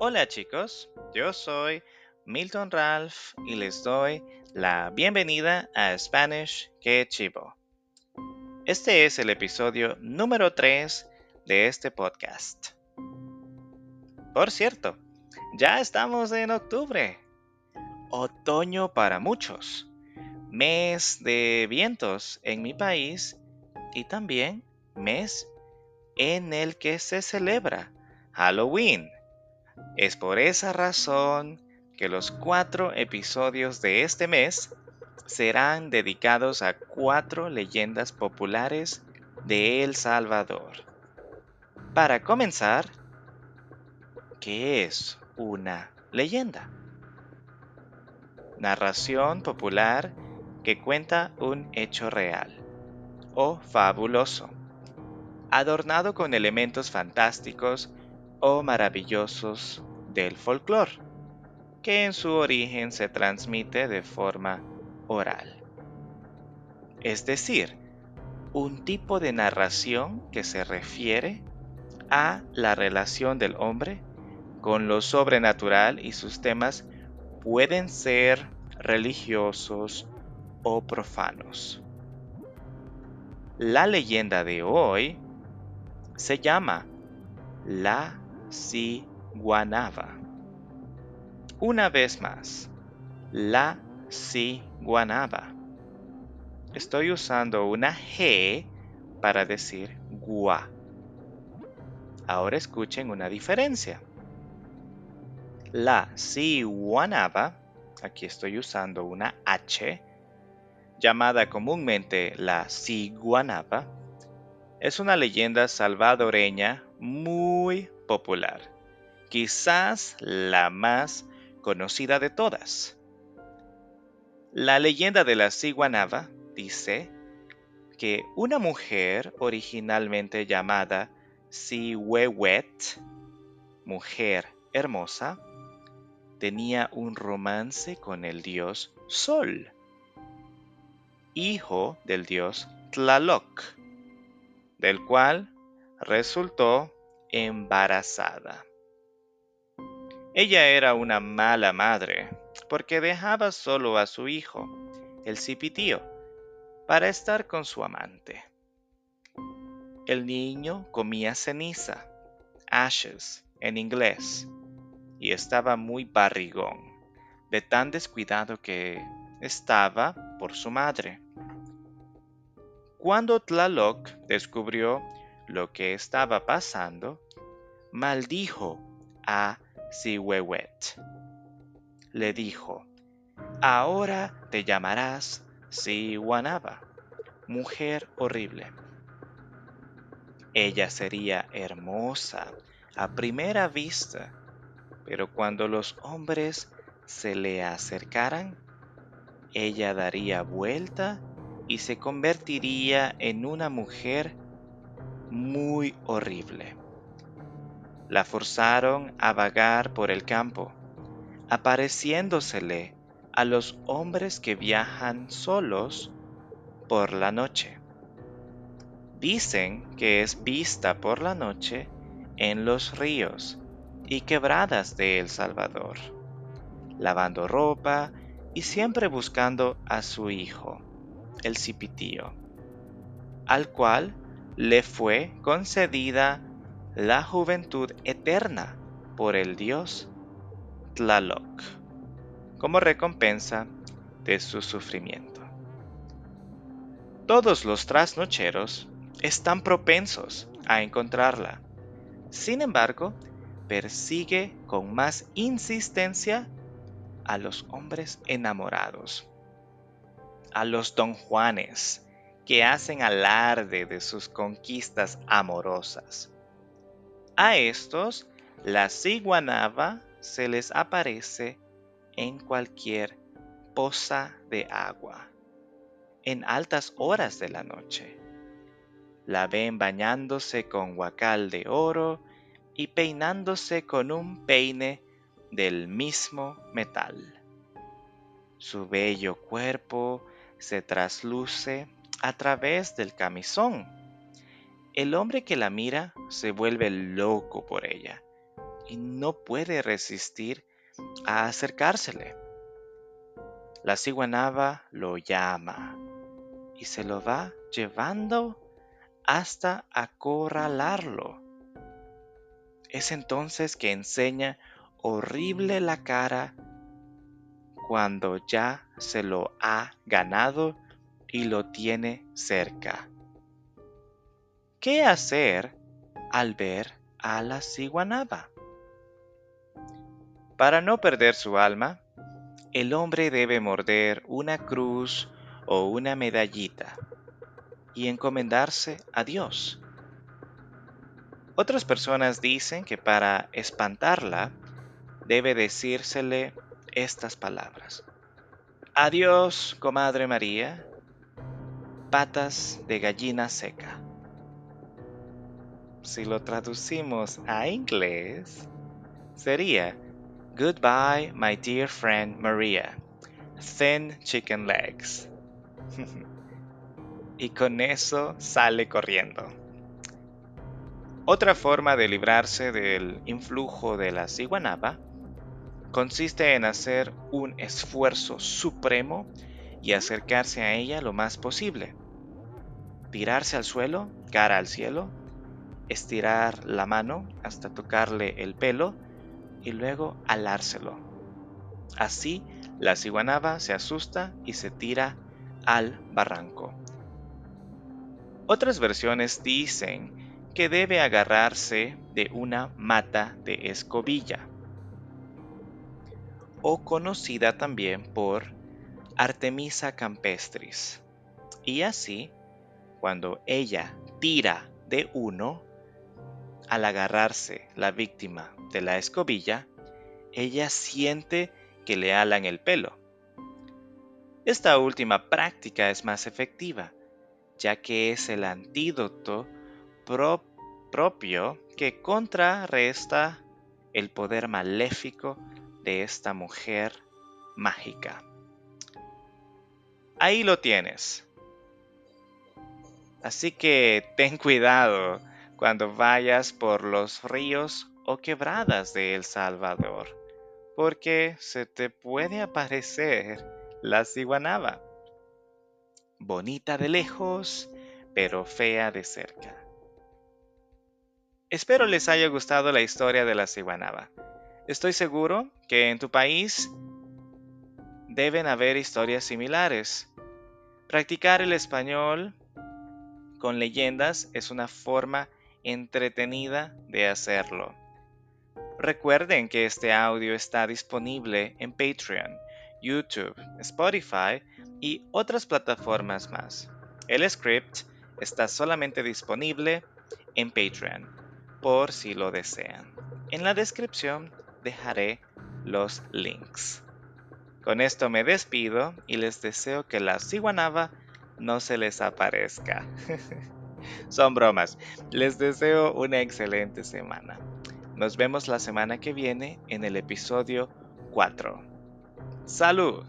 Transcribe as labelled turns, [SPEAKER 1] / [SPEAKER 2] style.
[SPEAKER 1] Hola chicos, yo soy Milton Ralph y les doy la bienvenida a Spanish Que Chivo. Este es el episodio número 3 de este podcast. Por cierto, ya estamos en octubre. Otoño para muchos. Mes de vientos en mi país y también mes en el que se celebra Halloween. Es por esa razón que los cuatro episodios de este mes serán dedicados a cuatro leyendas populares de El Salvador. Para comenzar, ¿qué es una leyenda? Narración popular que cuenta un hecho real o fabuloso, adornado con elementos fantásticos o maravillosos del folclore, que en su origen se transmite de forma oral. Es decir, un tipo de narración que se refiere a la relación del hombre con lo sobrenatural y sus temas pueden ser religiosos o profanos. La leyenda de hoy se llama La Ciguanaba. Una vez más, La Ciguanaba. Estoy usando una G para decir gua. Ahora escuchen una diferencia. La Ciguanaba, aquí estoy usando una H, llamada comúnmente la Ciguanaba, es una leyenda salvadoreña muy popular, quizás la más conocida de todas. La leyenda de la Ciguanaba dice que una mujer originalmente llamada Sihuehuet, mujer hermosa, tenía un romance con el dios Sol, hijo del dios Tlaloc, del cual resultó embarazada. Ella era una mala madre porque dejaba solo a su hijo, el cipitío, para estar con su amante. El niño comía ceniza, ashes en inglés, y estaba muy barrigón, de tan descuidado que estaba por su madre. Cuando Tlaloc descubrió lo que estaba pasando, maldijo a Sihuehuet. Le dijo, ahora te llamarás Sihuanaba, mujer horrible. Ella sería hermosa a primera vista, pero cuando los hombres se le acercaran, ella daría vuelta y se convertiría en una mujer muy horrible. La forzaron a vagar por el campo, apareciéndosele a los hombres que viajan solos por la noche. Dicen que es vista por la noche en los ríos y quebradas de El Salvador, lavando ropa y siempre buscando a su hijo, el cipitío, al cual le fue concedida la juventud eterna por el dios Tlaloc, como recompensa de su sufrimiento. Todos los trasnocheros están propensos a encontrarla. Sin embargo, persigue con más insistencia a los hombres enamorados, a los don Juanes que hacen alarde de sus conquistas amorosas. A estos, la ciguanaba se les aparece en cualquier poza de agua, en altas horas de la noche la ven bañándose con guacal de oro y peinándose con un peine del mismo metal. Su bello cuerpo se trasluce a través del camisón. El hombre que la mira se vuelve loco por ella y no puede resistir a acercársele. La ciguanaba lo llama y se lo va llevando hasta acorralarlo. Es entonces que enseña horrible la cara cuando ya se lo ha ganado y lo tiene cerca. ¿Qué hacer al ver a la ciguanaba? Para no perder su alma, el hombre debe morder una cruz o una medallita y encomendarse a Dios. Otras personas dicen que para espantarla debe decírsele estas palabras. Adiós, comadre María, patas de gallina seca. Si lo traducimos a inglés, sería Goodbye, my dear friend Maria. Thin chicken legs. y con eso sale corriendo. Otra forma de librarse del influjo de la ciguanaba consiste en hacer un esfuerzo supremo y acercarse a ella lo más posible. Tirarse al suelo, cara al cielo, estirar la mano hasta tocarle el pelo y luego alárselo. Así, la ciguanaba se asusta y se tira al barranco. Otras versiones dicen que debe agarrarse de una mata de escobilla, o conocida también por Artemisa campestris. Y así, cuando ella tira de uno, al agarrarse la víctima de la escobilla, ella siente que le alan el pelo. Esta última práctica es más efectiva, ya que es el antídoto propio que contrarresta el poder maléfico de esta mujer mágica. Ahí lo tienes. Así que ten cuidado cuando vayas por los ríos o quebradas de El Salvador, porque se te puede aparecer la ciguanaba, bonita de lejos, pero fea de cerca. Espero les haya gustado la historia de la ciguanaba. Estoy seguro que en tu país deben haber historias similares. Practicar el español con leyendas es una forma entretenida de hacerlo. Recuerden que este audio está disponible en Patreon, YouTube, Spotify y otras plataformas más. El script está solamente disponible en Patreon, por si lo desean. En la descripción dejaré los links. Con esto me despido y les deseo que la ciguanaba no se les aparezca. Son bromas. Les deseo una excelente semana. Nos vemos la semana que viene en el episodio 4. ¡Salud!